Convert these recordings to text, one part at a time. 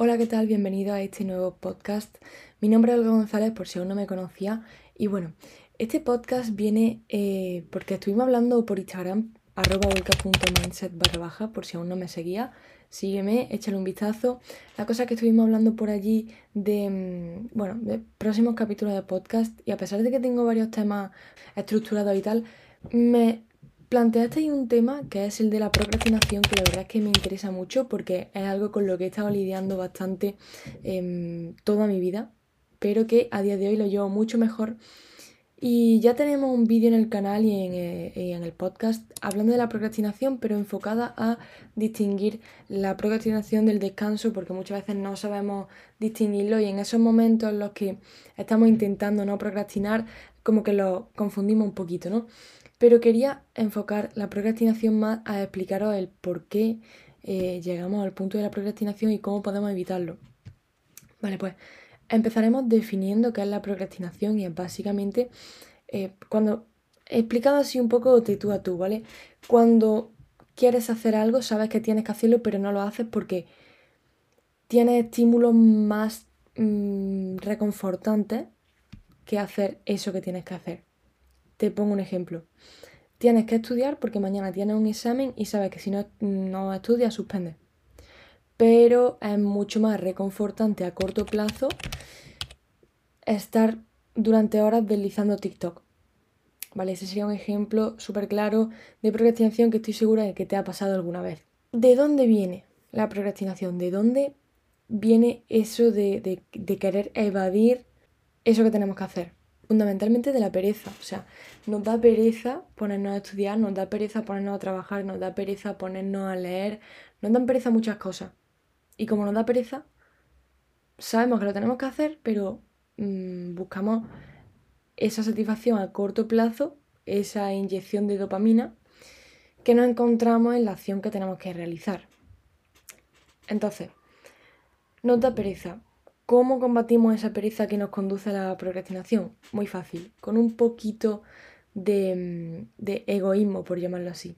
Hola, ¿qué tal? Bienvenido a este nuevo podcast. Mi nombre es Olga González, por si aún no me conocía. Y bueno, este podcast viene eh, porque estuvimos hablando por Instagram, arroba barra baja, por si aún no me seguía. Sígueme, échale un vistazo. La cosa que estuvimos hablando por allí de, mm, bueno, de próximos capítulos de podcast y a pesar de que tengo varios temas estructurados y tal, me Planteaste ahí un tema que es el de la procrastinación, que la verdad es que me interesa mucho porque es algo con lo que he estado lidiando bastante em, toda mi vida, pero que a día de hoy lo llevo mucho mejor. Y ya tenemos un vídeo en el canal y en, eh, en, el podcast hablando de la procrastinación, pero enfocada a distinguir la procrastinación del descanso, porque muchas veces no sabemos distinguirlo y en esos momentos en los que estamos intentando no procrastinar, como que lo confundimos un poquito, ¿no? Pero quería enfocar la procrastinación más a explicaros el por qué eh, llegamos al punto de la procrastinación y cómo podemos evitarlo. Vale, pues empezaremos definiendo qué es la procrastinación y es básicamente eh, cuando, explicado así un poco de tú a tú, ¿vale? Cuando quieres hacer algo, sabes que tienes que hacerlo, pero no lo haces porque tienes estímulos más mm, reconfortantes que hacer eso que tienes que hacer. Te pongo un ejemplo. Tienes que estudiar porque mañana tienes un examen y sabes que si no, no estudias, suspendes. Pero es mucho más reconfortante a corto plazo estar durante horas deslizando TikTok. ¿Vale? Ese sería un ejemplo súper claro de procrastinación que estoy segura de que te ha pasado alguna vez. ¿De dónde viene la procrastinación? ¿De dónde viene eso de, de querer evadir eso que tenemos que hacer? Fundamentalmente de la pereza. O sea, nos da pereza ponernos a estudiar, nos da pereza ponernos a trabajar, nos da pereza ponernos a leer, nos dan pereza muchas cosas. Y como nos da pereza, sabemos que lo tenemos que hacer, pero mm, buscamos esa satisfacción a corto plazo, esa inyección de dopamina que no encontramos en la acción que tenemos que realizar. Entonces, nos da pereza. ¿Cómo combatimos esa pereza que nos conduce a la procrastinación? Muy fácil, con un poquito de, mm, egoísmo, por llamarlo así.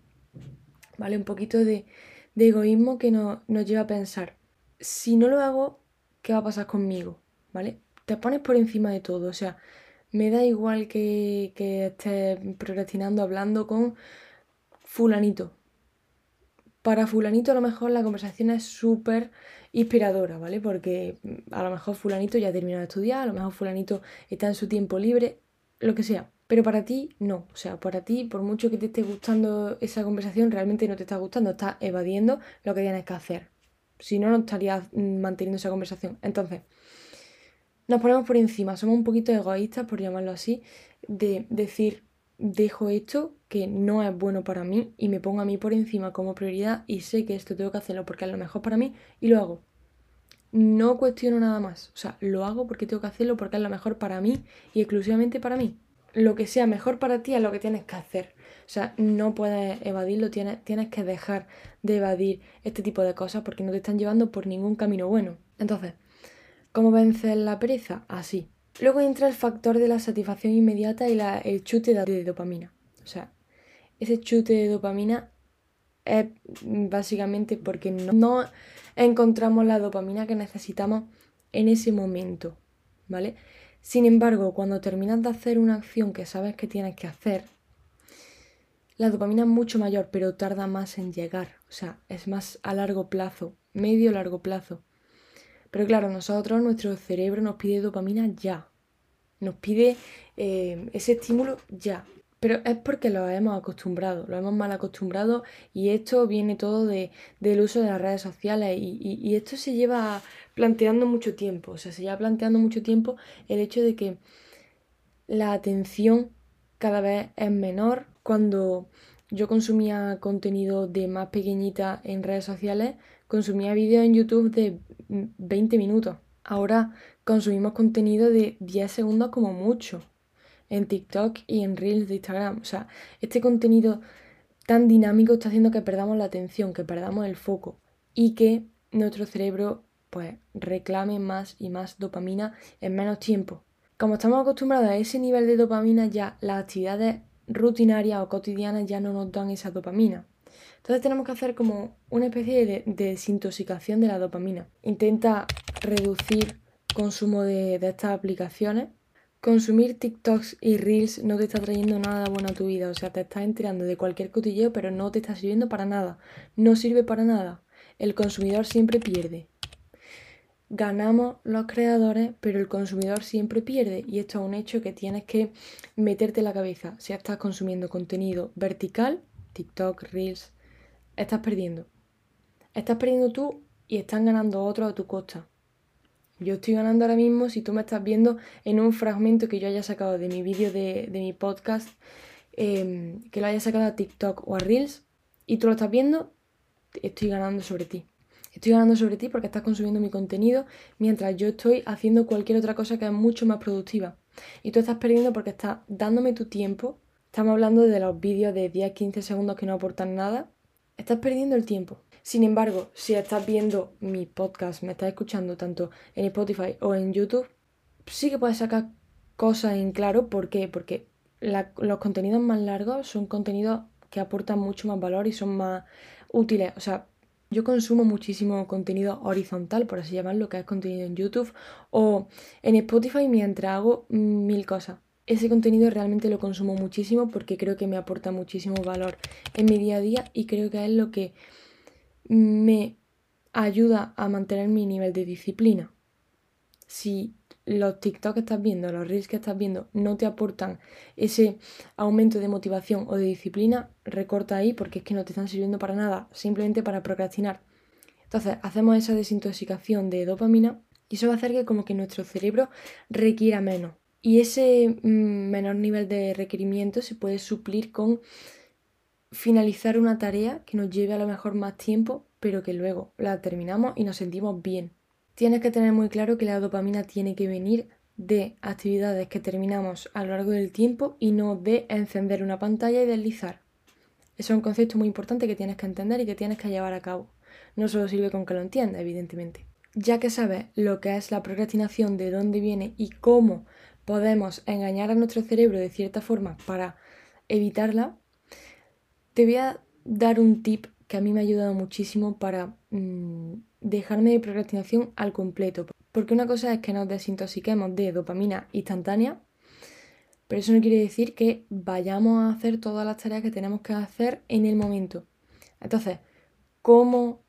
¿Vale? Un poquito de, egoísmo que nos lleva a pensar, si no lo hago, ¿qué va a pasar conmigo? ¿Vale? Te pones por encima de todo, o sea, me da igual que, que estés procrastinando hablando con fulanito. Para fulanito a lo mejor la conversación es súper inspiradora, ¿vale? Porque mm, a lo mejor fulanito ya ha terminado de estudiar, a lo mejor fulanito está en su tiempo libre, lo que sea. Pero para ti no, o sea, para ti, por mucho que te esté gustando esa conversación, realmente no te está gustando, estás evadiendo lo que tienes que hacer. Si no, no estarías mm, manteniendo esa conversación. Entonces, nos ponemos por encima, somos un poquito egoístas, por llamarlo así, de decir, dejo esto que no es bueno para mí y me pongo a mí por encima como prioridad y sé que esto tengo que hacerlo porque es lo mejor para mí y lo hago. No cuestiono nada más, o sea, lo hago porque tengo que hacerlo porque es lo mejor para mí y exclusivamente para mí. Lo que sea mejor para ti es lo que tienes que hacer. O sea, no puedes evadirlo, tienes, tienes que dejar de evadir este tipo de cosas porque no te están llevando por ningún camino bueno. Entonces, ¿cómo vencer la pereza? Así, Luego entra el factor de la satisfacción inmediata y el chute de dopamina. O sea, ese chute de dopamina es básicamente porque no, encontramos la dopamina que necesitamos en ese momento, ¿vale? Sin embargo, cuando terminas de hacer una acción que sabes que tienes que hacer, la dopamina es mucho mayor, pero tarda más en llegar. O sea, es más a largo plazo, medio largo plazo. Pero claro, nosotros, nuestro cerebro nos pide dopamina ya. Nos pide eh, ese estímulo ya. Pero es porque lo hemos acostumbrado, lo hemos mal acostumbrado y esto viene todo de, del uso de las redes sociales y, y, esto se lleva planteando mucho tiempo, o sea, se lleva planteando mucho tiempo el hecho de que la atención cada vez es menor. Cuando yo consumía contenido de más pequeñita en redes sociales, consumía vídeos en YouTube de 20 minutos. Ahora consumimos contenido de 10 segundos como mucho en TikTok y en Reels de Instagram. O sea, este contenido tan dinámico está haciendo que perdamos la atención, que perdamos el foco y que nuestro cerebro pues reclame más y más dopamina en menos tiempo. Como estamos acostumbrados a ese nivel de dopamina, ya las actividades rutinarias o cotidianas ya no nos dan esa dopamina. Entonces tenemos que hacer como una especie de, desintoxicación de la dopamina. Intenta reducir consumo de, de estas aplicaciones Consumir TikToks y Reels no te está trayendo nada bueno a tu vida, o sea, te estás enterando de cualquier cotilleo, pero no te está sirviendo para nada. No sirve para nada. El consumidor siempre pierde. Ganamos los creadores, pero el consumidor siempre pierde. Y esto es un hecho que tienes que meterte en la cabeza. Si estás consumiendo contenido vertical, TikTok, Reels, estás perdiendo. Estás perdiendo tú y están ganando otros a tu costa. Yo estoy ganando ahora mismo si tú me estás viendo en un fragmento que yo haya sacado de mi vídeo de, mi podcast, em, que lo haya sacado a TikTok o a Reels, y tú lo estás viendo, estoy ganando sobre ti. Estoy ganando sobre ti porque estás consumiendo mi contenido mientras yo estoy haciendo cualquier otra cosa que es mucho más productiva. Y tú estás perdiendo porque estás dándome tu tiempo. Estamos hablando de los vídeos de 10-15 segundos que no aportan nada. Estás perdiendo el tiempo. Sin embargo, si estás viendo mi podcast, me estás escuchando tanto en Spotify o en YouTube, sí que puedes sacar cosas en claro. ¿Por qué? Porque los contenidos más largos son contenidos que aportan mucho más valor y son más útiles. O sea, yo consumo muchísimo contenido horizontal, por así llamarlo, que es contenido en YouTube o en Spotify mientras hago mil cosas. Ese contenido realmente lo consumo muchísimo porque creo que me aporta muchísimo valor en mi día a día y creo que es lo que me ayuda a mantener mi nivel de disciplina. Si los TikTok que estás viendo, los Reels que estás viendo, no te aportan ese aumento de motivación o de disciplina, recorta ahí porque es que no te están sirviendo para nada, simplemente para procrastinar. Entonces, hacemos esa desintoxicación de dopamina y eso va a hacer que como que nuestro cerebro requiera menos. Y ese mm, menor nivel de requerimiento se puede suplir con finalizar una tarea que nos lleve a lo mejor más tiempo, pero que luego la terminamos y nos sentimos bien. Tienes que tener muy claro que la dopamina tiene que venir de actividades que terminamos a lo largo del tiempo y no de encender una pantalla y deslizar. Eso es un concepto muy importante que tienes que entender y que tienes que llevar a cabo. No solo sirve con que lo entiendas, evidentemente. Ya que sabes lo que es la procrastinación, de dónde viene y cómo podemos engañar a nuestro cerebro de cierta forma para evitarla, te voy a dar un tip que a mí me ha ayudado muchísimo para mm, dejarme de procrastinación al completo. Porque una cosa es que nos desintoxiquemos de dopamina instantánea, pero eso no quiere decir que vayamos a hacer todas las tareas que tenemos que hacer en el momento. Entonces, ¿cómo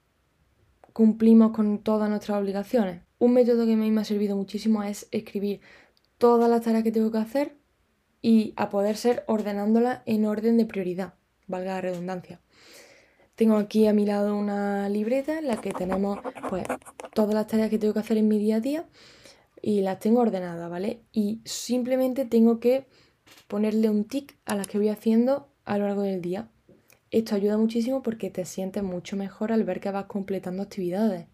cumplimos con todas nuestras obligaciones? Un método que a mí me ha servido muchísimo es escribir todas las tareas que tengo que hacer y a poder ser ordenándolas en orden de prioridad valga la redundancia. Tengo aquí a mi lado una libreta en la que tenemos pues todas las tareas que tengo que hacer en mi día a día y las tengo ordenadas, ¿vale? Y simplemente tengo que ponerle un tic a las que voy haciendo a lo largo del día. Esto ayuda muchísimo porque te sientes mucho mejor al ver que vas completando actividades.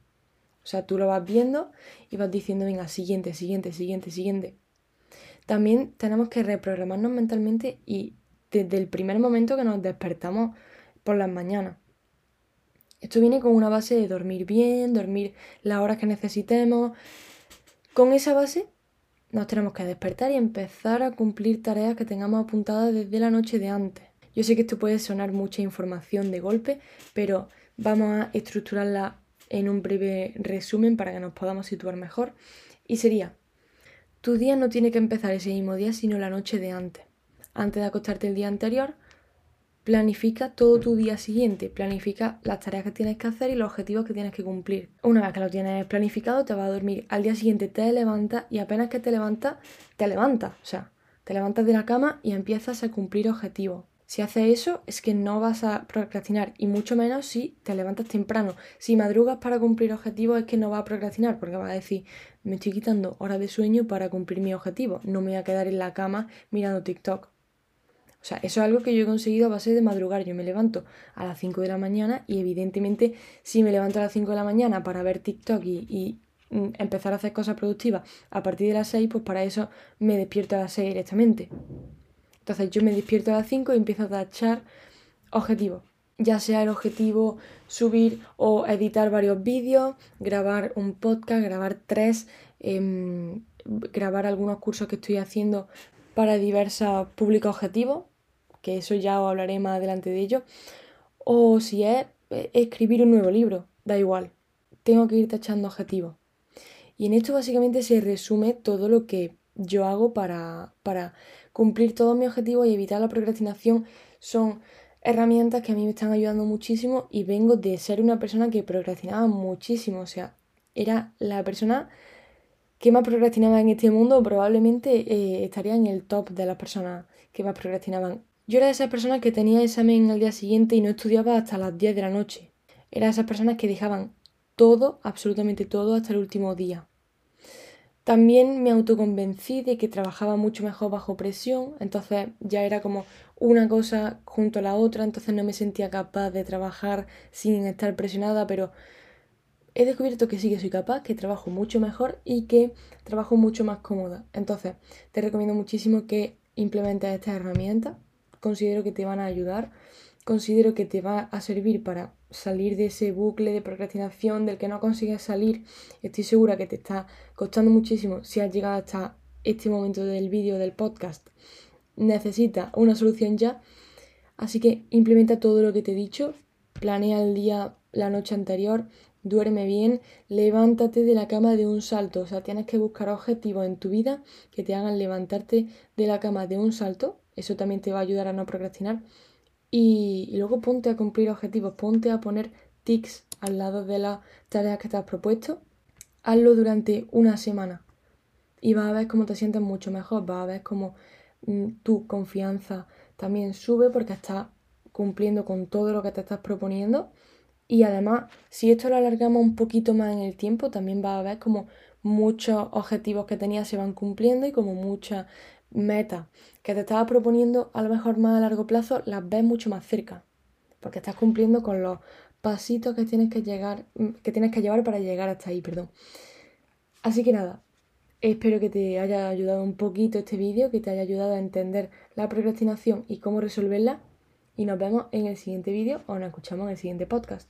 O sea, tú lo vas viendo y vas diciendo, venga, siguiente, siguiente, siguiente, siguiente. También tenemos que reprogramarnos mentalmente y desde el primer momento que nos despertamos por las mañanas. Esto viene con una base de dormir bien, dormir las horas que necesitemos. Con esa base nos tenemos que despertar y empezar a cumplir tareas que tengamos apuntadas desde la noche de antes. Yo sé que esto puede sonar mucha información de golpe, pero vamos a estructurarla en un breve resumen para que nos podamos situar mejor. Y sería, tu día no tiene que empezar ese mismo día, sino la noche de antes antes de acostarte el día anterior, planifica todo tu día siguiente, planifica las tareas que tienes que hacer y los objetivos que tienes que cumplir. Una vez que lo tienes planificado, te vas a dormir. Al día siguiente te levantas y apenas que te levantas, te levantas. O sea, te levantas de la cama y empiezas a cumplir objetivos. Si haces eso, es que no vas a procrastinar y mucho menos si te levantas temprano. Si madrugas para cumplir objetivos, es que no vas a procrastinar porque vas a decir, me estoy quitando horas de sueño para cumplir mi objetivo. No me voy a quedar en la cama mirando TikTok. O sea, eso es algo que yo he conseguido a base de madrugar. Yo me levanto a las 5 de la mañana y evidentemente si me levanto a las 5 de la mañana para ver TikTok y, mm, empezar a hacer cosas productivas a partir de las 6, pues para eso me despierto a las 6 directamente. Entonces yo me despierto a las 5 y empiezo a tachar objetivos. Ya sea el objetivo subir o editar varios vídeos, grabar un podcast, grabar tres, em, grabar algunos cursos que estoy haciendo para diversos públicos objetivos, que eso ya os hablaré más adelante de ello, O si es eh, escribir un nuevo libro, da igual. Tengo que ir tachando objetivos. Y en esto básicamente se resume todo lo que yo hago para, para cumplir todos mis objetivos y evitar la procrastinación. Son herramientas que a mí me están ayudando muchísimo y vengo de ser una persona que procrastinaba muchísimo. O sea, era la persona que más procrastinaba en este mundo. Probablemente eh, estaría en el top de las personas que más procrastinaban. Yo era de esas personas que tenía examen al día siguiente y no estudiaba hasta las 10 de la noche. Era de esas personas que dejaban todo, absolutamente todo, hasta el último día. También me autoconvencí de que trabajaba mucho mejor bajo presión, entonces ya era como una cosa junto a la otra, entonces no me sentía capaz de trabajar sin estar presionada, pero he descubierto que sí que soy capaz, que trabajo mucho mejor y que trabajo mucho más cómoda. Entonces, te recomiendo muchísimo que implementes estas herramientas, considero que te van a ayudar, considero que te va a servir para salir de ese bucle de procrastinación del que no consigues salir. Estoy segura que te está costando muchísimo si has llegado hasta este momento del vídeo del podcast. Necesitas una solución ya. Así que implementa todo lo que te he dicho. Planea el día, la noche anterior. Duerme bien. Levántate de la cama de un salto. O sea, tienes que buscar objetivos en tu vida que te hagan levantarte de la cama de un salto. Eso también te va a ayudar a no procrastinar y, luego ponte a cumplir objetivos, ponte a poner tics al lado de las tareas que te has propuesto. Hazlo durante una semana y vas a ver cómo te sientes mucho mejor, vas a ver cómo mm, tu confianza también sube porque estás cumpliendo con todo lo que te estás proponiendo. Y además, si esto lo alargamos un poquito más en el tiempo, también vas a ver como muchos objetivos que tenías se van cumpliendo y como muchas metas que te estaba proponiendo a lo mejor más a largo plazo las ves mucho más cerca, porque estás cumpliendo con los pasitos que tienes que llegar, que tienes que llevar para llegar hasta ahí, perdón. Así que nada, espero que te haya ayudado un poquito este vídeo, que te haya ayudado a entender la procrastinación y cómo resolverla. Y nos vemos en el siguiente vídeo o nos escuchamos en el siguiente podcast.